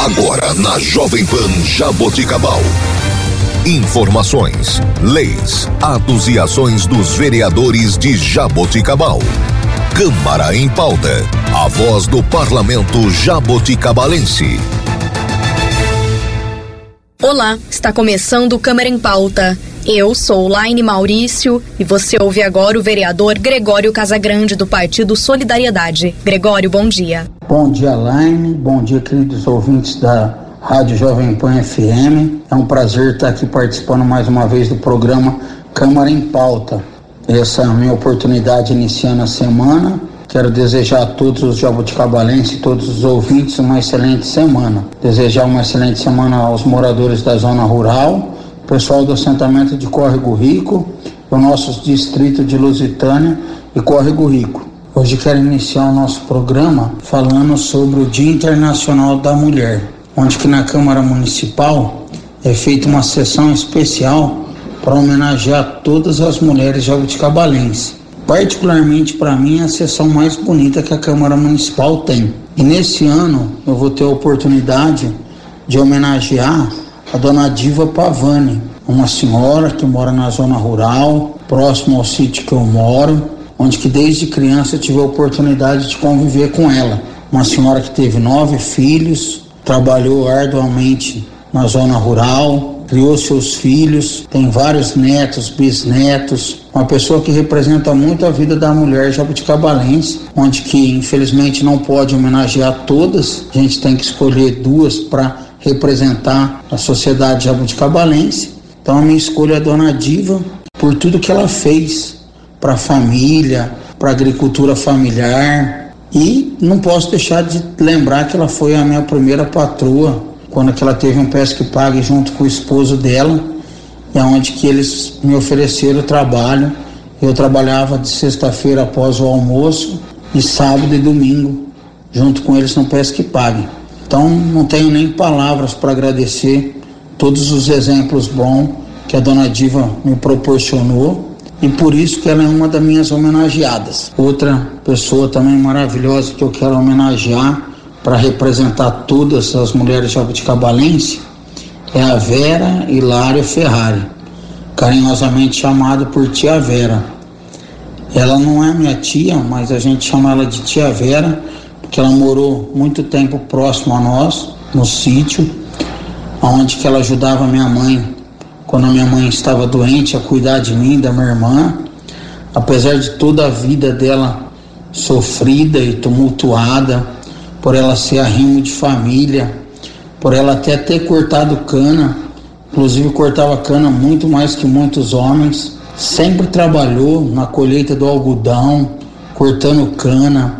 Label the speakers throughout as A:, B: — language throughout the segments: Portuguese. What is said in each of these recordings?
A: Agora na Jovem Pan Jaboticabal. Informações, leis, atos e ações dos vereadores de Jaboticabal. Câmara em pauta. A voz do parlamento jaboticabalense.
B: Olá, está começando Câmara em Pauta. Eu sou Laine Maurício e você ouve agora o vereador Gregório Casagrande do Partido Solidariedade. Gregório, bom dia.
C: Bom dia, Laine. Bom dia, queridos ouvintes da Rádio Jovem Pan FM. É um prazer estar aqui participando mais uma vez do programa Câmara em Pauta. Essa é a minha oportunidade iniciando a semana. Quero desejar a todos os jabuticabalenses e todos os ouvintes uma excelente semana. Desejar uma excelente semana aos moradores da zona rural, pessoal do assentamento de Córrego Rico, o nosso distrito de Lusitânia e Córrego Rico. Hoje quero iniciar o nosso programa falando sobre o Dia Internacional da Mulher onde que na Câmara Municipal é feita uma sessão especial para homenagear todas as mulheres jabuticabalenses. Particularmente para mim é a sessão mais bonita que a Câmara Municipal tem. E nesse ano eu vou ter a oportunidade de homenagear a dona Diva Pavani, uma senhora que mora na zona rural, próximo ao sítio que eu moro, onde que desde criança eu tive a oportunidade de conviver com ela. Uma senhora que teve nove filhos, trabalhou arduamente na zona rural, criou seus filhos, tem vários netos, bisnetos, uma pessoa que representa muito a vida da mulher jabuticabalense, onde que infelizmente não pode homenagear todas, a gente tem que escolher duas para representar a sociedade jabuticabalense. Então a minha escolha é a Dona Diva por tudo que ela fez para a família, para a agricultura familiar, e não posso deixar de lembrar que ela foi a minha primeira patroa quando ela teve um pesque pague junto com o esposo dela, e aonde que eles me ofereceram trabalho. Eu trabalhava de sexta-feira após o almoço e sábado e domingo junto com eles no pesque pague. Então não tenho nem palavras para agradecer todos os exemplos bons que a dona Diva me proporcionou e por isso que ela é uma das minhas homenageadas. Outra pessoa também maravilhosa que eu quero homenagear para representar todas as mulheres jabuticabalense é a Vera Hilária Ferrari, carinhosamente chamada por Tia Vera. Ela não é minha tia, mas a gente chama ela de Tia Vera, porque ela morou muito tempo próximo a nós, no sítio, onde que ela ajudava minha mãe quando a minha mãe estava doente, a cuidar de mim, da minha irmã. Apesar de toda a vida dela sofrida e tumultuada, por ela ser arrimo de família, por ela até ter cortado cana, inclusive cortava cana muito mais que muitos homens, sempre trabalhou na colheita do algodão, cortando cana,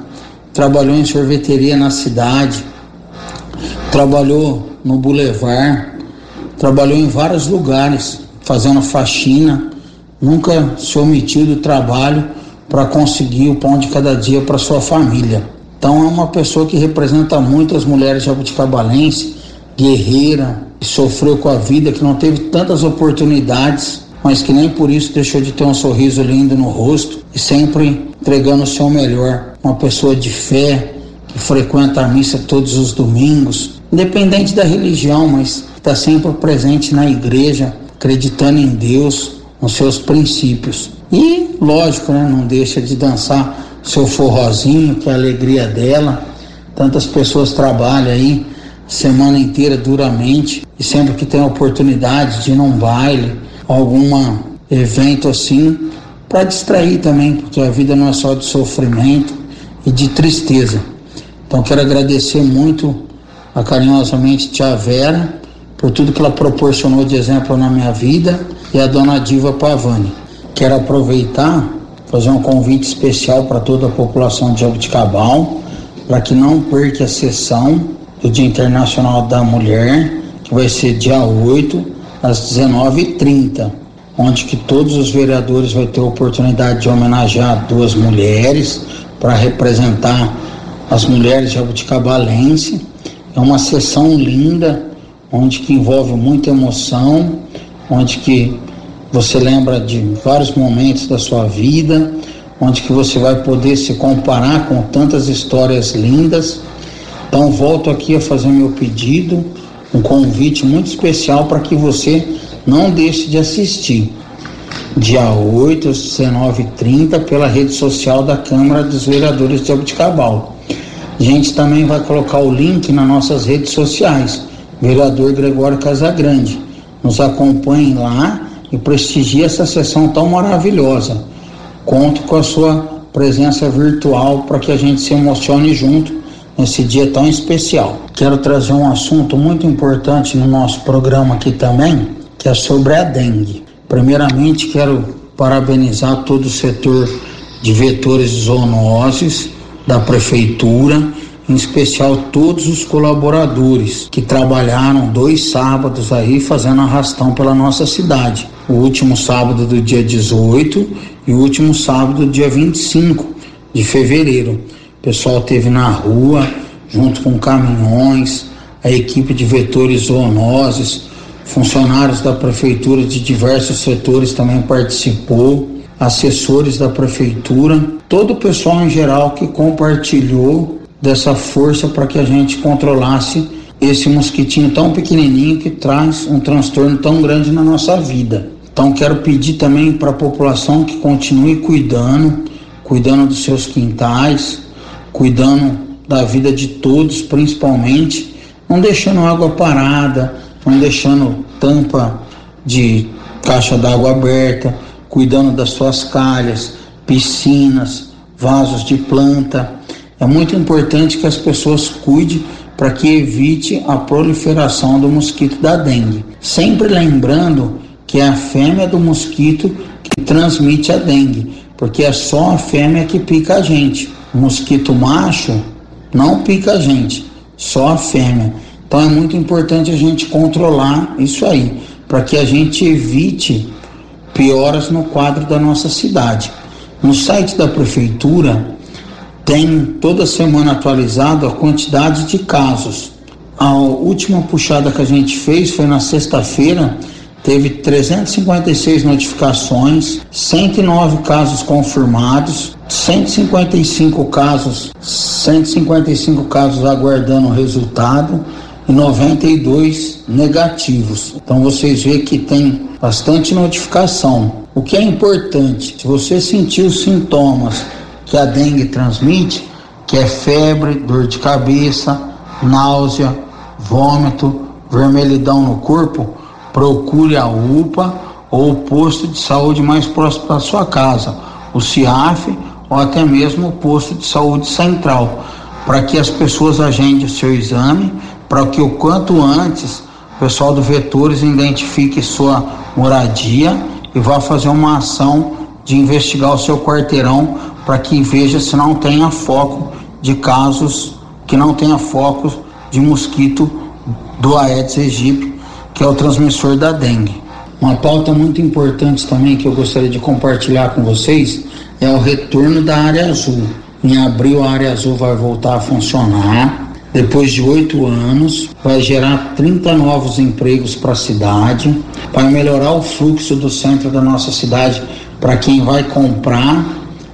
C: trabalhou em sorveteria na cidade, trabalhou no bulevar, trabalhou em vários lugares, fazendo faxina, nunca se omitiu do trabalho para conseguir o pão de cada dia para sua família. Então é uma pessoa que representa muito as mulheres jabuticabalense, guerreira, que sofreu com a vida, que não teve tantas oportunidades, mas que nem por isso deixou de ter um sorriso lindo no rosto e sempre entregando o seu melhor. Uma pessoa de fé, que frequenta a missa todos os domingos, independente da religião, mas está sempre presente na igreja, acreditando em Deus, nos seus princípios. E, lógico, né, não deixa de dançar seu forrozinho, que é a alegria dela. Tantas pessoas trabalham aí semana inteira duramente e sempre que tem a oportunidade de ir num baile, algum evento assim, para distrair também, porque a vida não é só de sofrimento e de tristeza. Então quero agradecer muito a carinhosamente tia Vera por tudo que ela proporcionou de exemplo na minha vida e a dona Diva Pavani. Quero aproveitar, fazer um convite especial para toda a população de Jabuticabal, para que não perca a sessão do Dia Internacional da Mulher, que vai ser dia 8, às 19h30, onde que todos os vereadores vão ter a oportunidade de homenagear duas mulheres para representar as mulheres jabuticabalense. É uma sessão linda, onde que envolve muita emoção, onde que você lembra de vários momentos da sua vida, onde que você vai poder se comparar com tantas histórias lindas Então volto aqui a fazer meu pedido, um convite muito especial para que você não deixe de assistir. Dia 8, às 19h30, pela rede social da Câmara dos Vereadores de Abuticabal. A gente também vai colocar o link nas nossas redes sociais. Vereador Gregório Casagrande. Nos acompanhem lá e prestigie essa sessão tão maravilhosa. Conto com a sua presença virtual para que a gente se emocione junto nesse dia tão especial. Quero trazer um assunto muito importante no nosso programa aqui também, que é sobre a dengue. Primeiramente, quero parabenizar todo o setor de vetores zoonoses da prefeitura, em especial todos os colaboradores que trabalharam dois sábados aí fazendo arrastão pela nossa cidade. O último sábado do dia 18 e o último sábado do dia 25 de fevereiro. O pessoal teve na rua, junto com caminhões, a equipe de vetores zoonoses, funcionários da prefeitura de diversos setores também participou, assessores da prefeitura, todo o pessoal em geral que compartilhou dessa força para que a gente controlasse esse mosquitinho tão pequenininho que traz um transtorno tão grande na nossa vida. Então quero pedir também para a população que continue cuidando, cuidando dos seus quintais, cuidando da vida de todos, principalmente, não deixando água parada, não deixando tampa de caixa d'água aberta, cuidando das suas calhas, piscinas, vasos de planta. É muito importante que as pessoas cuidem para que evite a proliferação do mosquito da dengue. Sempre lembrando que é a fêmea do mosquito que transmite a dengue, porque é só a fêmea que pica a gente. O mosquito macho não pica a gente, só a fêmea. Então é muito importante a gente controlar isso aí, para que a gente evite pioras no quadro da nossa cidade. No site da prefeitura tem toda semana atualizado a quantidade de casos. A última puxada que a gente fez foi na sexta-feira, teve 356 notificações, 109 casos confirmados, 155 casos, 155 casos aguardando o resultado e 92 negativos. Então vocês veem que tem bastante notificação. O que é importante, se você sentir os sintomas que a dengue transmite, que é febre, dor de cabeça, náusea, vômito, vermelhidão no corpo, procure a UPA ou o posto de saúde mais próximo da sua casa, o CIAF ou até mesmo o posto de saúde central, para que as pessoas agendem o seu exame para que o quanto antes o pessoal do Vetores identifique sua moradia e vá fazer uma ação de investigar o seu quarteirão para que veja se não tenha foco de casos que não tenha focos de mosquito do Aedes aegypti, que é o transmissor da dengue. Uma pauta muito importante também que eu gostaria de compartilhar com vocês é o retorno da área azul. Em abril a área azul vai voltar a funcionar depois de oito anos, vai gerar 30 novos empregos para a cidade, vai melhorar o fluxo do centro da nossa cidade para quem vai comprar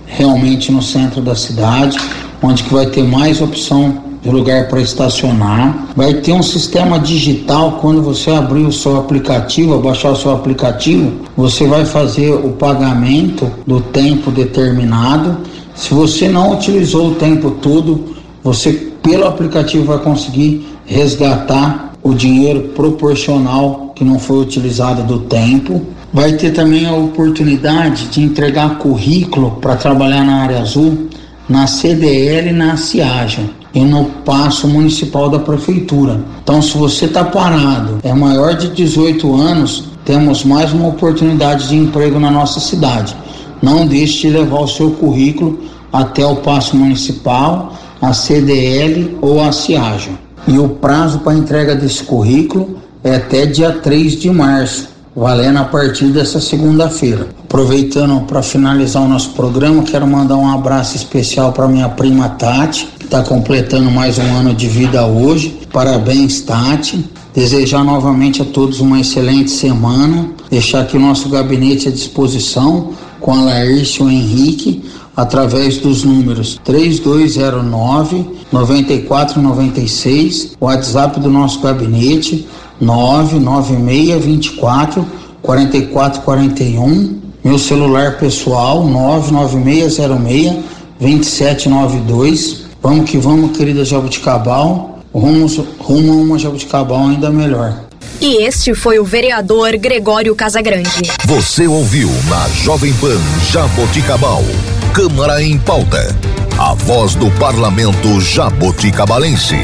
C: realmente no centro da cidade, onde que vai ter mais opção de lugar para estacionar. Vai ter um sistema digital quando você abrir o seu aplicativo, baixar o seu aplicativo, você vai fazer o pagamento do tempo determinado. Se você não utilizou o tempo todo, você pelo aplicativo vai conseguir resgatar o dinheiro proporcional que não foi utilizado do tempo. Vai ter também a oportunidade de entregar currículo para trabalhar na área azul na CDL e na CIAJA e no passo municipal da prefeitura. Então, se você está parado, é maior de 18 anos, temos mais uma oportunidade de emprego na nossa cidade. Não deixe de levar o seu currículo até o passo municipal a CDL ou a CIAJA. E o prazo para entrega desse currículo é até dia 3 de março, valendo a partir dessa segunda-feira. Aproveitando para finalizar o nosso programa, quero mandar um abraço especial para minha prima Tati, que está completando mais um ano de vida hoje. Parabéns, Tati. Desejar novamente a todos uma excelente semana. Deixar aqui o nosso gabinete à disposição com a Laércio Henrique através dos números 3209 9496, WhatsApp do nosso gabinete 99624 4441, meu celular pessoal 99606 2792. Vamos que vamos, querida Jabuticabal, rumo, rumo a uma Jabuticabal ainda melhor.
B: E este foi o vereador Gregório Casagrande.
A: Você ouviu na Jovem Pan Jaboticabal. Câmara em pauta. A voz do parlamento jaboticabalense.